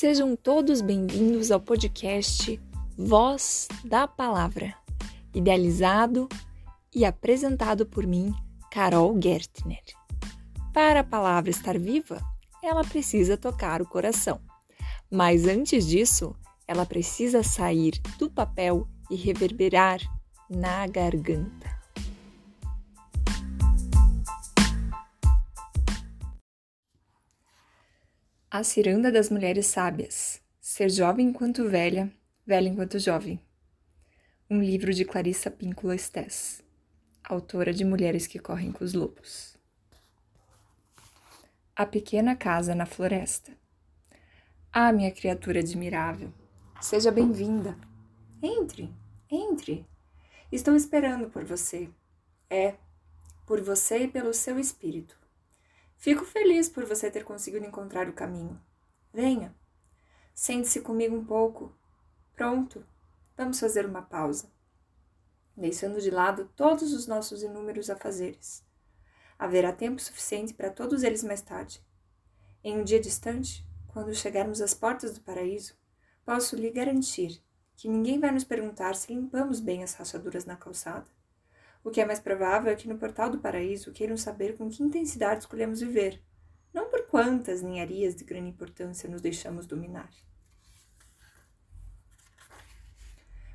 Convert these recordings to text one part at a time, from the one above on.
Sejam todos bem-vindos ao podcast Voz da Palavra, idealizado e apresentado por mim, Carol Gertner. Para a palavra estar viva, ela precisa tocar o coração. Mas antes disso, ela precisa sair do papel e reverberar na garganta. A Ciranda das Mulheres Sábias. Ser jovem enquanto velha, velha enquanto jovem. Um livro de Clarissa Píncula Stess, autora de Mulheres que Correm com os Lobos. A Pequena Casa na Floresta. Ah, minha criatura admirável, seja bem-vinda. Entre, entre. Estou esperando por você. É, por você e pelo seu espírito. Fico feliz por você ter conseguido encontrar o caminho. Venha. Sente-se comigo um pouco. Pronto. Vamos fazer uma pausa. Deixando de lado todos os nossos inúmeros afazeres. Haverá tempo suficiente para todos eles mais tarde. Em um dia distante, quando chegarmos às portas do paraíso, posso lhe garantir que ninguém vai nos perguntar se limpamos bem as rachaduras na calçada o que é mais provável é que no portal do paraíso queiram saber com que intensidade escolhemos viver, não por quantas ninharias de grande importância nos deixamos dominar.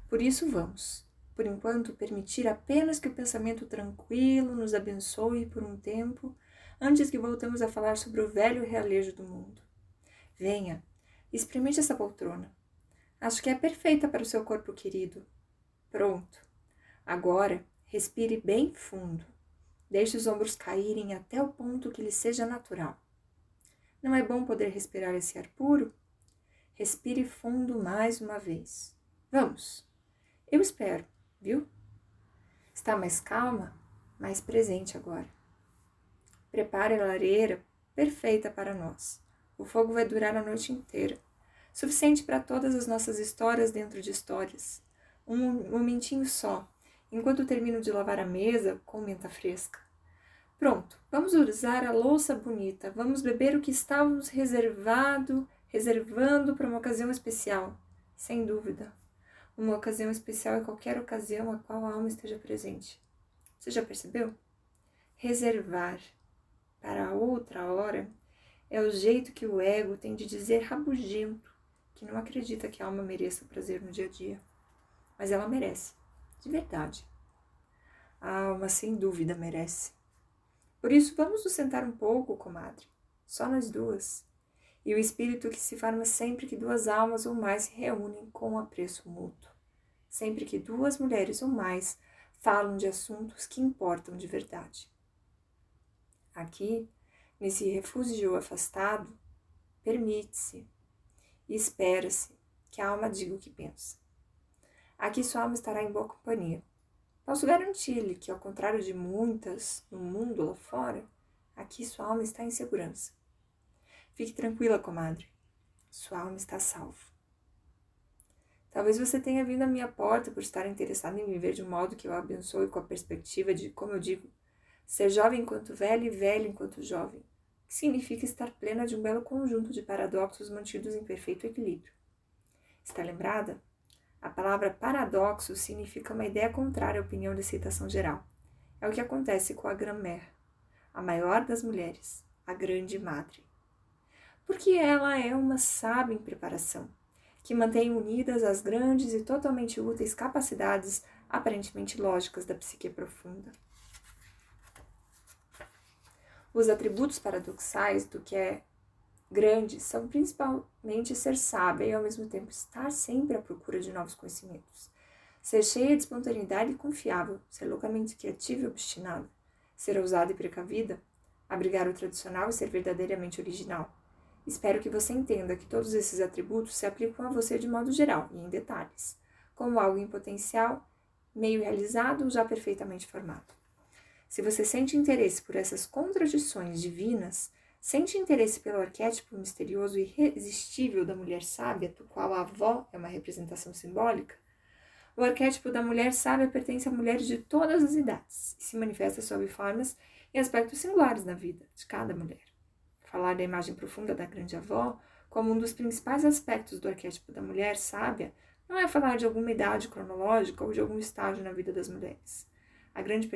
Por isso vamos, por enquanto, permitir apenas que o pensamento tranquilo nos abençoe por um tempo, antes que voltemos a falar sobre o velho realejo do mundo. Venha, experimente essa poltrona. Acho que é perfeita para o seu corpo querido. Pronto. Agora, Respire bem fundo. Deixe os ombros caírem até o ponto que lhe seja natural. Não é bom poder respirar esse ar puro? Respire fundo mais uma vez. Vamos. Eu espero, viu? Está mais calma, mais presente agora. Prepare a lareira perfeita para nós. O fogo vai durar a noite inteira. Suficiente para todas as nossas histórias dentro de histórias. Um momentinho só enquanto termino de lavar a mesa com menta fresca. Pronto, vamos usar a louça bonita, vamos beber o que estávamos reservado, reservando para uma ocasião especial. Sem dúvida. Uma ocasião especial é qualquer ocasião a qual a alma esteja presente. Você já percebeu? Reservar para outra hora é o jeito que o ego tem de dizer rabugento que não acredita que a alma mereça prazer no dia a dia. Mas ela merece de verdade. A alma, sem dúvida, merece. Por isso, vamos nos sentar um pouco, comadre, só nós duas. E o espírito que se forma sempre que duas almas ou mais se reúnem com apreço mútuo. Sempre que duas mulheres ou mais falam de assuntos que importam de verdade. Aqui, nesse refúgio afastado, permite-se e espera-se que a alma diga o que pensa. Aqui sua alma estará em boa companhia. Posso garantir-lhe que, ao contrário de muitas no mundo lá fora, aqui sua alma está em segurança. Fique tranquila, comadre. Sua alma está salva. Talvez você tenha vindo à minha porta por estar interessado em viver de um modo que eu abençoe com a perspectiva de, como eu digo, ser jovem enquanto velho e velho enquanto jovem, que significa estar plena de um belo conjunto de paradoxos mantidos em perfeito equilíbrio. Está lembrada? A palavra paradoxo significa uma ideia contrária à opinião de aceitação geral. É o que acontece com a Grand-mère, a maior das mulheres, a grande madre. Porque ela é uma sábia em preparação, que mantém unidas as grandes e totalmente úteis capacidades aparentemente lógicas da psique profunda. Os atributos paradoxais do que é grandes são principalmente ser sábia e ao mesmo tempo estar sempre à procura de novos conhecimentos. Ser cheia de espontaneidade e confiável, ser loucamente criativa e obstinada, ser ousada e precavida, abrigar o tradicional e ser verdadeiramente original. Espero que você entenda que todos esses atributos se aplicam a você de modo geral e em detalhes, como algo em potencial, meio realizado ou já perfeitamente formado. Se você sente interesse por essas contradições divinas, Sente interesse pelo arquétipo misterioso e irresistível da mulher sábia, do qual a avó é uma representação simbólica? O arquétipo da mulher sábia pertence a mulheres de todas as idades e se manifesta sob formas e aspectos singulares na vida de cada mulher. Falar da imagem profunda da grande avó como um dos principais aspectos do arquétipo da mulher sábia, não é falar de alguma idade cronológica ou de algum estágio na vida das mulheres. A grande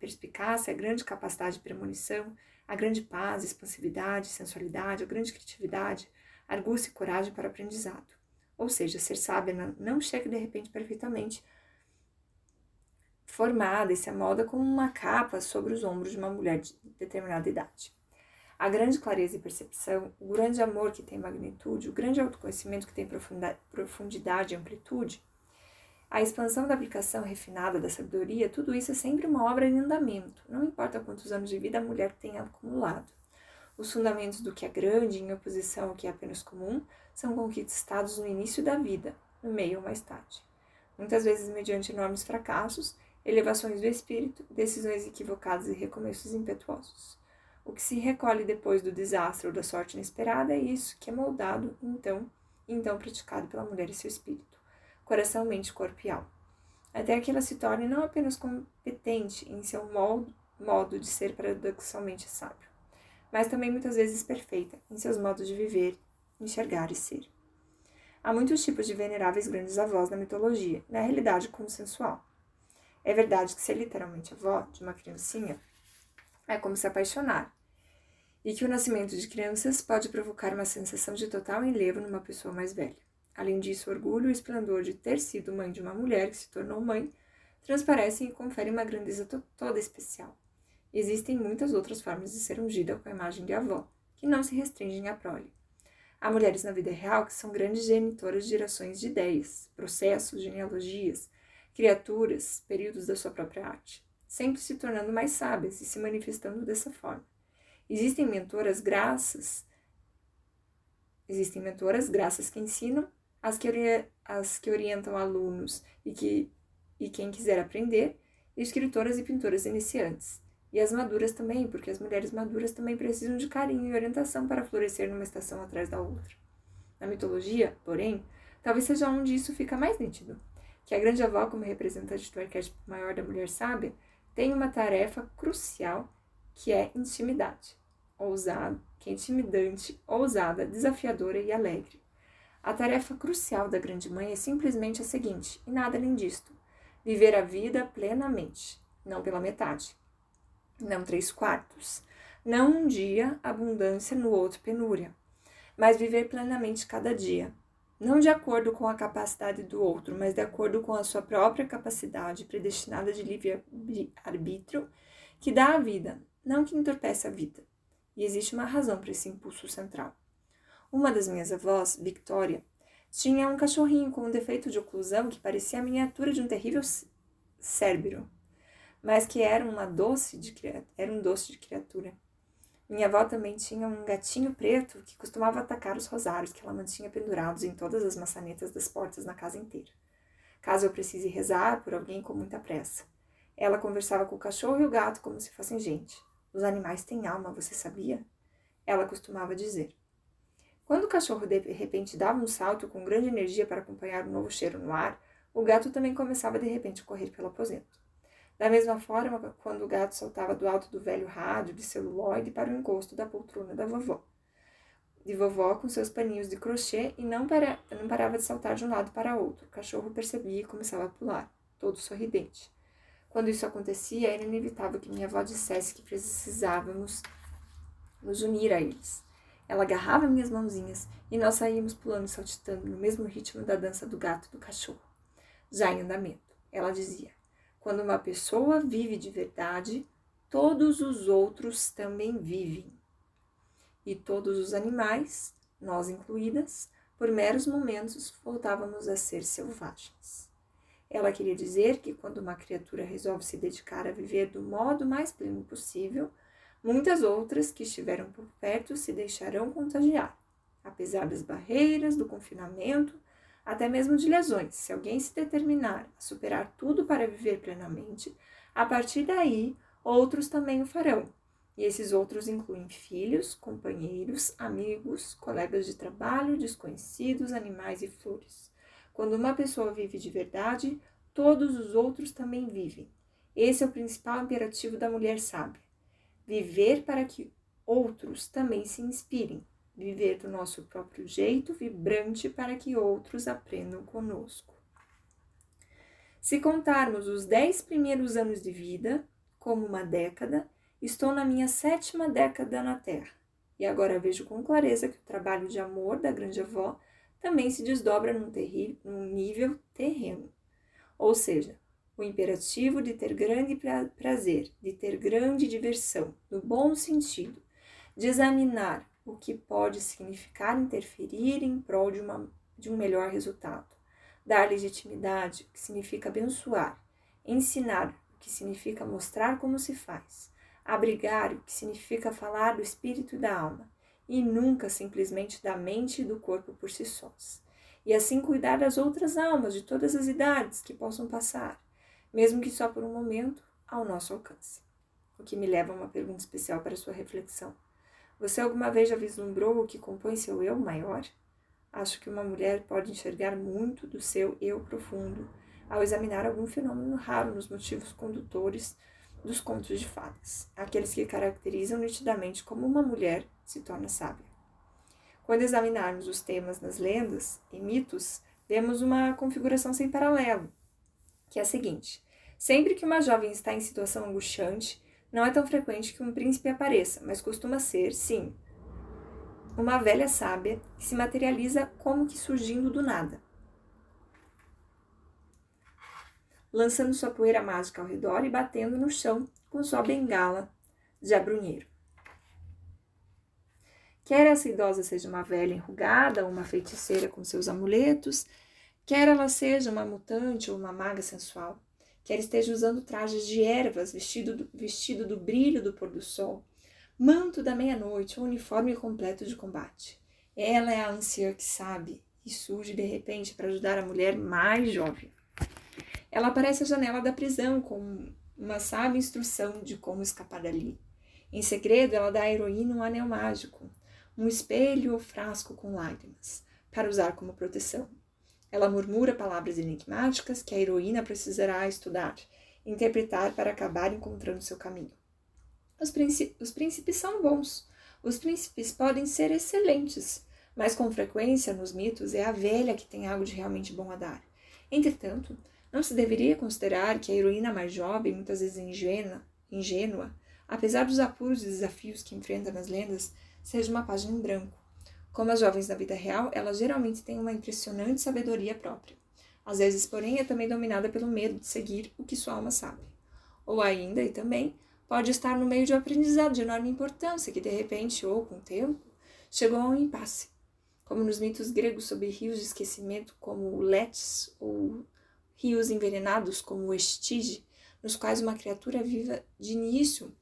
perspicácia, a grande capacidade de premonição, a grande paz, expansividade, sensualidade, a grande criatividade, argúcia e coragem para o aprendizado. Ou seja, ser sábia não chega de repente perfeitamente formada e se amolda como uma capa sobre os ombros de uma mulher de determinada idade. A grande clareza e percepção, o grande amor que tem magnitude, o grande autoconhecimento que tem profundidade e amplitude, a expansão da aplicação refinada da sabedoria, tudo isso é sempre uma obra em andamento, não importa quantos anos de vida a mulher tenha acumulado. Os fundamentos do que é grande em oposição ao que é apenas comum são conquistados no início da vida, no meio ou mais tarde. Muitas vezes mediante enormes fracassos, elevações do espírito, decisões equivocadas e recomeços impetuosos. O que se recolhe depois do desastre ou da sorte inesperada é isso que é moldado, então, então praticado pela mulher e seu espírito coração, mente, corpo e alma. Até que ela se torne não apenas competente em seu modo, modo de ser paradoxalmente sábio, mas também muitas vezes perfeita em seus modos de viver, enxergar e ser. Há muitos tipos de veneráveis grandes avós na mitologia, na realidade consensual. É verdade que ser literalmente avó de uma criancinha é como se apaixonar, e que o nascimento de crianças pode provocar uma sensação de total enlevo numa pessoa mais velha. Além disso, o orgulho e o esplendor de ter sido mãe de uma mulher que se tornou mãe transparecem e conferem uma grandeza toda especial. Existem muitas outras formas de ser ungida com a imagem de avó, que não se restringem à prole. Há mulheres na vida real que são grandes genitoras de gerações de ideias, processos, genealogias, criaturas, períodos da sua própria arte, sempre se tornando mais sábias e se manifestando dessa forma. Existem mentoras graças Existem mentoras graças que ensinam as que, as que orientam alunos e, que, e quem quiser aprender, escritoras e pintoras iniciantes. E as maduras também, porque as mulheres maduras também precisam de carinho e orientação para florescer numa estação atrás da outra. Na mitologia, porém, talvez seja onde isso fica mais nítido, que a grande avó, como representante do arquétipo maior da mulher sábia, tem uma tarefa crucial que é intimidade, ousado, que é intimidante, ousada, desafiadora e alegre. A tarefa crucial da grande mãe é simplesmente a seguinte, e nada além disto: viver a vida plenamente, não pela metade, não três quartos, não um dia abundância, no outro penúria, mas viver plenamente cada dia, não de acordo com a capacidade do outro, mas de acordo com a sua própria capacidade predestinada de livre-arbítrio que dá a vida, não que entorpece a vida. E existe uma razão para esse impulso central. Uma das minhas avós, Victoria, tinha um cachorrinho com um defeito de oclusão que parecia a miniatura de um terrível cérbero, mas que era uma doce de era um doce de criatura. Minha avó também tinha um gatinho preto que costumava atacar os rosários que ela mantinha pendurados em todas as maçanetas das portas na casa inteira. Caso eu precise rezar por alguém com muita pressa. Ela conversava com o cachorro e o gato como se fossem gente. Os animais têm alma, você sabia? Ela costumava dizer. Quando o cachorro de repente dava um salto com grande energia para acompanhar o um novo cheiro no ar, o gato também começava de repente a correr pelo aposento. Da mesma forma, quando o gato saltava do alto do velho rádio de celuloide para o encosto da poltrona da vovó. De vovó com seus paninhos de crochê e não, para, não parava de saltar de um lado para outro. O cachorro percebia e começava a pular, todo sorridente. Quando isso acontecia, era inevitável que minha avó dissesse que precisávamos nos unir a eles. Ela agarrava minhas mãozinhas e nós saíamos pulando e saltitando no mesmo ritmo da dança do gato e do cachorro. Já em andamento, ela dizia: quando uma pessoa vive de verdade, todos os outros também vivem. E todos os animais, nós incluídas, por meros momentos voltávamos a ser selvagens. Ela queria dizer que quando uma criatura resolve se dedicar a viver do modo mais pleno possível, Muitas outras que estiveram por perto se deixarão contagiar, apesar das barreiras, do confinamento, até mesmo de lesões. Se alguém se determinar a superar tudo para viver plenamente, a partir daí outros também o farão. E esses outros incluem filhos, companheiros, amigos, colegas de trabalho, desconhecidos, animais e flores. Quando uma pessoa vive de verdade, todos os outros também vivem. Esse é o principal imperativo da mulher sábia viver para que outros também se inspirem, viver do nosso próprio jeito, vibrante, para que outros aprendam conosco. Se contarmos os dez primeiros anos de vida como uma década, estou na minha sétima década na Terra. E agora vejo com clareza que o trabalho de amor da grande avó também se desdobra num, num nível terreno. Ou seja, o imperativo de ter grande prazer, de ter grande diversão, no bom sentido, de examinar o que pode significar interferir em prol de, uma, de um melhor resultado, dar legitimidade, o que significa abençoar, ensinar, o que significa mostrar como se faz, abrigar, o que significa falar do espírito e da alma, e nunca simplesmente da mente e do corpo por si sós. E assim cuidar das outras almas de todas as idades que possam passar, mesmo que só por um momento, ao nosso alcance. O que me leva a uma pergunta especial para sua reflexão. Você alguma vez já vislumbrou o que compõe seu eu maior? Acho que uma mulher pode enxergar muito do seu eu profundo ao examinar algum fenômeno raro nos motivos condutores dos contos de fadas, aqueles que caracterizam nitidamente como uma mulher se torna sábia. Quando examinarmos os temas nas lendas e mitos, vemos uma configuração sem paralelo, que é a seguinte: sempre que uma jovem está em situação angustiante, não é tão frequente que um príncipe apareça, mas costuma ser, sim, uma velha sábia que se materializa como que surgindo do nada. Lançando sua poeira mágica ao redor e batendo no chão com sua bengala de abrunheiro. Quer essa idosa seja uma velha enrugada ou uma feiticeira com seus amuletos, Quer ela seja uma mutante ou uma maga sensual, quer esteja usando trajes de ervas, vestido do, vestido do brilho do pôr do sol, manto da meia-noite ou uniforme completo de combate. Ela é a anciã que sabe e surge de repente para ajudar a mulher mais jovem. Ela aparece à janela da prisão com uma sábia instrução de como escapar dali. Em segredo, ela dá à heroína um anel mágico, um espelho ou frasco com lágrimas, para usar como proteção. Ela murmura palavras enigmáticas que a heroína precisará estudar, interpretar para acabar encontrando seu caminho. Os, os príncipes são bons. Os príncipes podem ser excelentes, mas com frequência nos mitos é a velha que tem algo de realmente bom a dar. Entretanto, não se deveria considerar que a heroína mais jovem, muitas vezes ingênua, ingênua apesar dos apuros e desafios que enfrenta nas lendas, seja uma página em branco. Como as jovens da vida real, elas geralmente têm uma impressionante sabedoria própria. Às vezes, porém, é também dominada pelo medo de seguir o que sua alma sabe. Ou ainda, e também, pode estar no meio de um aprendizado de enorme importância que, de repente, ou com o tempo, chegou a um impasse. Como nos mitos gregos sobre rios de esquecimento, como o Letes, ou rios envenenados, como o Estige, nos quais uma criatura viva de início,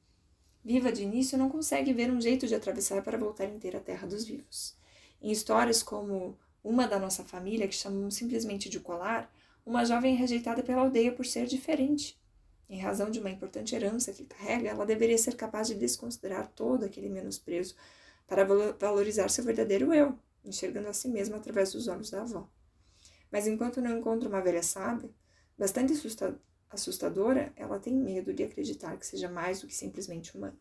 viva de início, não consegue ver um jeito de atravessar para voltar inteira à terra dos vivos. Em histórias como uma da nossa família, que chamamos simplesmente de colar, uma jovem é rejeitada pela aldeia por ser diferente. Em razão de uma importante herança que carrega, ela deveria ser capaz de desconsiderar todo aquele menosprezo para valorizar seu verdadeiro eu, enxergando a si mesma através dos olhos da avó. Mas enquanto não encontra uma velha sábia, bastante assustadora, ela tem medo de acreditar que seja mais do que simplesmente humana.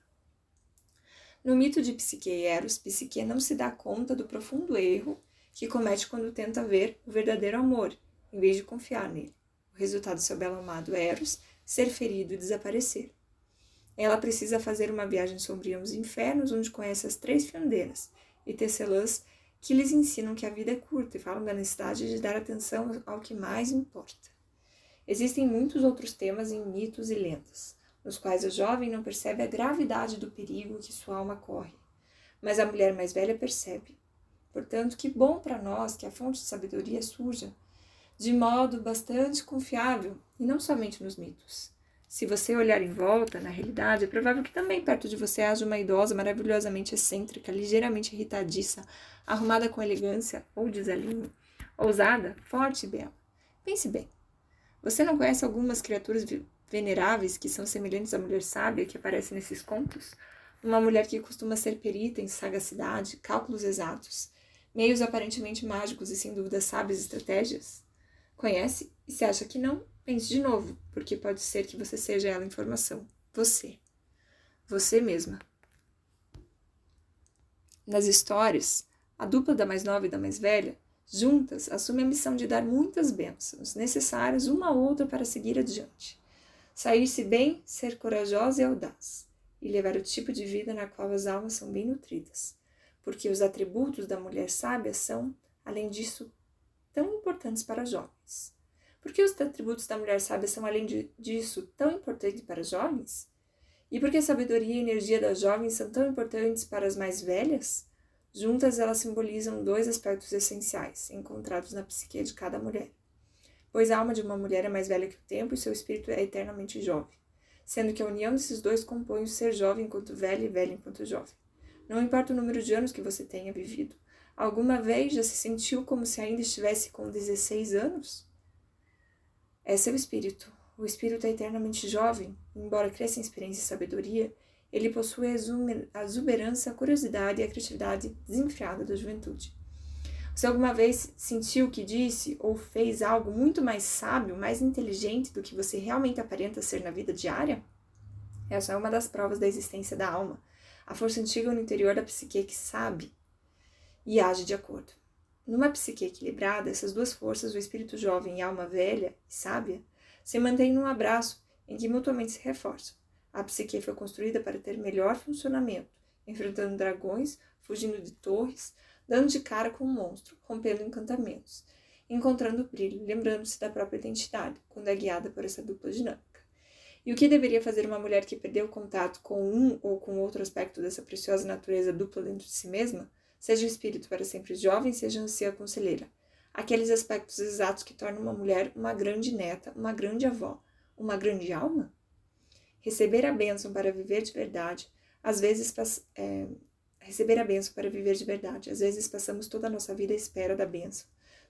No mito de Psique e Eros, Psique não se dá conta do profundo erro que comete quando tenta ver o verdadeiro amor, em vez de confiar nele. O resultado do seu belo amado Eros ser ferido e desaparecer. Ela precisa fazer uma viagem sombria aos infernos, onde conhece as três fiandeiras e tecelãs que lhes ensinam que a vida é curta e falam da necessidade de dar atenção ao que mais importa. Existem muitos outros temas em mitos e lendas, nos quais a jovem não percebe a gravidade do perigo que sua alma corre, mas a mulher mais velha percebe. Portanto, que bom para nós que a fonte de sabedoria surja de modo bastante confiável e não somente nos mitos. Se você olhar em volta, na realidade, é provável que também perto de você haja uma idosa maravilhosamente excêntrica, ligeiramente irritadiça, arrumada com elegância ou desalinho, ousada, forte e bela. Pense bem. Você não conhece algumas criaturas veneráveis que são semelhantes à mulher sábia que aparece nesses contos? Uma mulher que costuma ser perita em sagacidade, cálculos exatos, meios aparentemente mágicos e sem dúvida sábias estratégias? Conhece? E se acha que não, pense de novo, porque pode ser que você seja ela em formação. Você. Você mesma. Nas histórias, A dupla da mais nova e da mais velha, juntas, assume a missão de dar muitas bênçãos, necessárias uma a outra para seguir adiante. Sair-se bem, ser corajosa e audaz, e levar o tipo de vida na qual as almas são bem nutridas. Porque os atributos da mulher sábia são, além disso, tão importantes para jovens. Por que os atributos da mulher sábia são, além de, disso, tão importantes para jovens? E por que a sabedoria e a energia das jovens são tão importantes para as mais velhas? Juntas, elas simbolizam dois aspectos essenciais encontrados na psique de cada mulher. Pois a alma de uma mulher é mais velha que o tempo e seu espírito é eternamente jovem, sendo que a união desses dois compõe o ser jovem enquanto velha e velha enquanto jovem. Não importa o número de anos que você tenha vivido, alguma vez já se sentiu como se ainda estivesse com 16 anos? É seu espírito. O espírito é eternamente jovem, embora cresça em experiência e sabedoria, ele possui a exuberância, a curiosidade e a criatividade desenfreada da juventude. Você alguma vez sentiu que disse ou fez algo muito mais sábio, mais inteligente do que você realmente aparenta ser na vida diária? Essa é uma das provas da existência da alma, a força antiga no interior da psique que sabe e age de acordo. Numa psique equilibrada, essas duas forças, o espírito jovem e a alma velha e sábia, se mantêm num abraço em que mutuamente se reforçam. A psique foi construída para ter melhor funcionamento, enfrentando dragões, fugindo de torres, dando de cara com um monstro, rompendo encantamentos, encontrando brilho, lembrando-se da própria identidade, quando é guiada por essa dupla dinâmica. E o que deveria fazer uma mulher que perdeu o contato com um ou com outro aspecto dessa preciosa natureza dupla dentro de si mesma? Seja o espírito para sempre jovem, seja anciã conselheira. Aqueles aspectos exatos que tornam uma mulher uma grande neta, uma grande avó, uma grande alma? Receber a bênção para viver de verdade, às vezes é, receber a bênção para viver de verdade. Às vezes passamos toda a nossa vida à espera da bênção,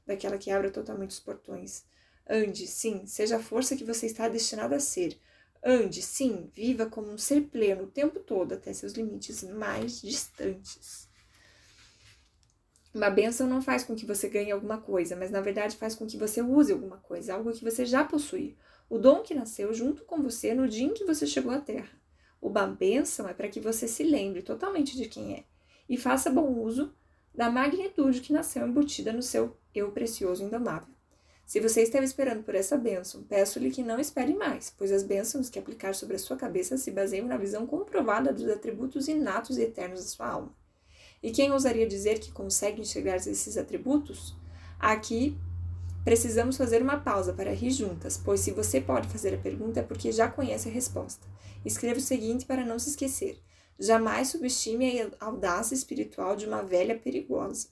daquela que abra totalmente os portões. Ande, sim, seja a força que você está destinado a ser. Ande, sim, viva como um ser pleno o tempo todo até seus limites mais distantes. Uma bênção não faz com que você ganhe alguma coisa, mas na verdade faz com que você use alguma coisa, algo que você já possui, o dom que nasceu junto com você no dia em que você chegou à Terra. Uma bênção é para que você se lembre totalmente de quem é e faça bom uso da magnitude que nasceu embutida no seu eu precioso indomável. Se você esteve esperando por essa bênção, peço-lhe que não espere mais, pois as bênçãos que aplicar sobre a sua cabeça se baseiam na visão comprovada dos atributos inatos e eternos da sua alma. E quem ousaria dizer que consegue enxergar esses atributos? Aqui Precisamos fazer uma pausa para rir juntas, pois se você pode fazer a pergunta é porque já conhece a resposta. Escreva o seguinte para não se esquecer: jamais subestime a audácia espiritual de uma velha perigosa.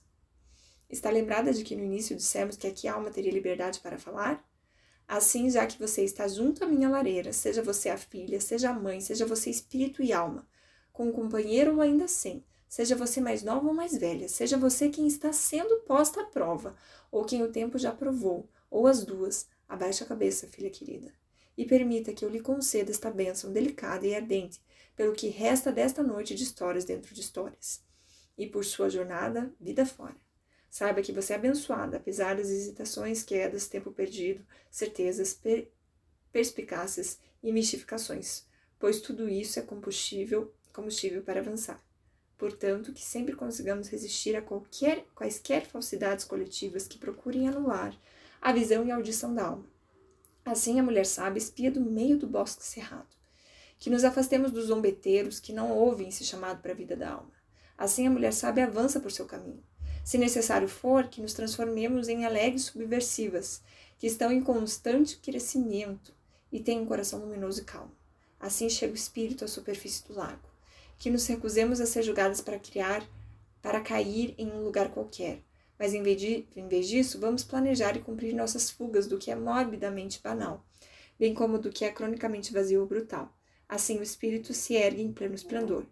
Está lembrada de que no início dissemos que aqui a alma teria liberdade para falar? Assim, já que você está junto à minha lareira, seja você a filha, seja a mãe, seja você espírito e alma, com um companheiro ou ainda sem, Seja você mais nova ou mais velha, seja você quem está sendo posta à prova, ou quem o tempo já provou, ou as duas, abaixe a cabeça, filha querida, e permita que eu lhe conceda esta bênção delicada e ardente, pelo que resta desta noite de histórias dentro de histórias, e por sua jornada, vida fora. Saiba que você é abençoada, apesar das hesitações, quedas, tempo perdido, certezas, per perspicácias e mistificações, pois tudo isso é combustível, combustível para avançar. Portanto, que sempre consigamos resistir a qualquer, quaisquer falsidades coletivas que procurem anular a visão e a audição da alma. Assim, a mulher sábia espia do meio do bosque cerrado. Que nos afastemos dos zombeteiros que não ouvem esse chamado para a vida da alma. Assim, a mulher sábia avança por seu caminho. Se necessário for, que nos transformemos em alegres subversivas, que estão em constante crescimento e têm um coração luminoso e calmo. Assim chega o espírito à superfície do lago que nos recusemos a ser julgadas para criar, para cair em um lugar qualquer. Mas em vez, de, em vez disso, vamos planejar e cumprir nossas fugas do que é morbidamente banal, bem como do que é cronicamente vazio ou brutal. Assim o espírito se ergue em pleno esplendor.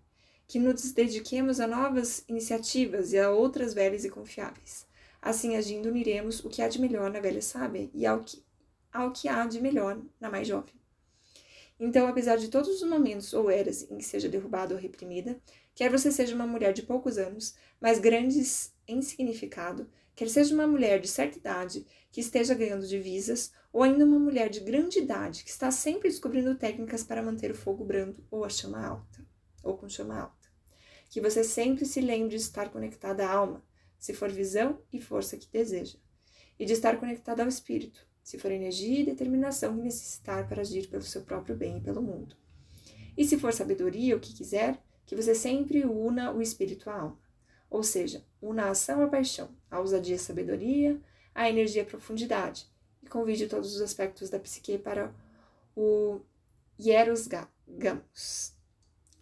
Que nos dediquemos a novas iniciativas e a outras velhas e confiáveis. Assim, agindo, uniremos o que há de melhor na velha sábia e ao que, ao que há de melhor na mais jovem. Então, apesar de todos os momentos ou eras em que seja derrubada ou reprimida, quer você seja uma mulher de poucos anos, mas grandes em significado, quer seja uma mulher de certa idade que esteja ganhando divisas, ou ainda uma mulher de grande idade que está sempre descobrindo técnicas para manter o fogo brando ou a chama alta, ou com chama alta. Que você sempre se lembre de estar conectada à alma, se for visão e força que deseja, e de estar conectado ao espírito, se for energia e determinação que necessitar para agir pelo seu próprio bem e pelo mundo. E se for sabedoria, o que quiser, que você sempre una o espírito à alma. Ou seja, una a ação à paixão, a ousadia à sabedoria, a energia à profundidade, e convide todos os aspectos da psique para o Hieros Gamos,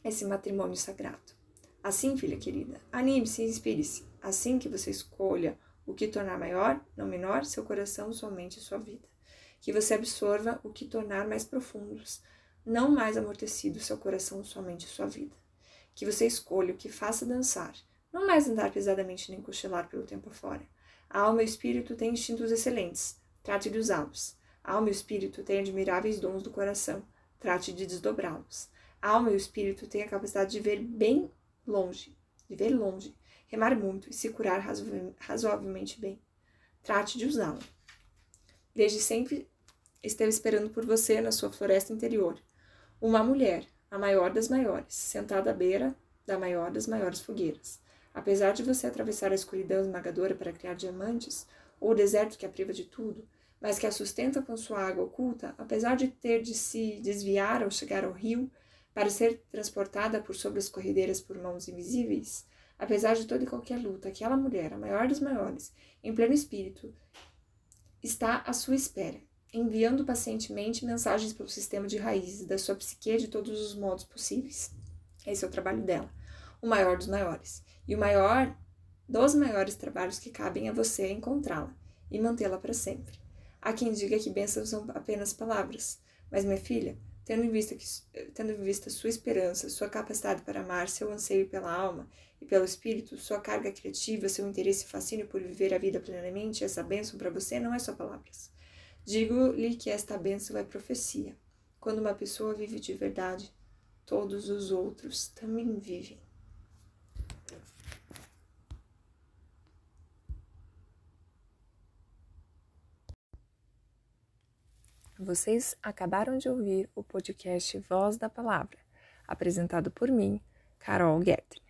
esse matrimônio sagrado. Assim, filha querida, anime-se e inspire-se, assim que você escolha o que tornar maior, não menor, seu coração, sua mente e sua vida. Que você absorva o que tornar mais profundos, não mais amortecido seu coração, sua mente e sua vida. Que você escolha o que faça dançar, não mais andar pesadamente nem cochilar pelo tempo afora. A alma e o espírito têm instintos excelentes, trate de usá-los. A alma e o espírito têm admiráveis dons do coração, trate de desdobrá-los. A alma e o espírito têm a capacidade de ver bem longe, de ver longe, remar muito e se curar razoavelmente bem. Trate de usá-la. Desde sempre esteve esperando por você na sua floresta interior. Uma mulher, a maior das maiores, sentada à beira da maior das maiores fogueiras. Apesar de você atravessar a escuridão esmagadora para criar diamantes, ou o deserto que a priva de tudo, mas que a sustenta com sua água oculta, apesar de ter de se desviar ao chegar ao rio, para ser transportada por sobre as corredeiras por mãos invisíveis, apesar de toda e qualquer luta, aquela mulher, a maior dos maiores, em pleno espírito, está à sua espera, enviando pacientemente mensagens pelo sistema de raízes da sua psique de todos os modos possíveis. Esse é o trabalho dela, o maior dos maiores. E o maior dos maiores trabalhos que cabem a você é encontrá-la e mantê-la para sempre. Há quem diga que bênçãos são apenas palavras, mas minha filha, tendo em vista que, tendo em vista sua esperança, sua capacidade para amar, seu anseio pela alma e pelo espírito, sua carga criativa, seu interesse e fascínio por viver a vida plenamente, essa bênção para você não é só palavras. Digo-lhe que esta bênção é profecia. Quando uma pessoa vive de verdade, todos os outros também vivem. Vocês acabaram de ouvir o podcast Voz da Palavra, apresentado por mim, Carol Guedes.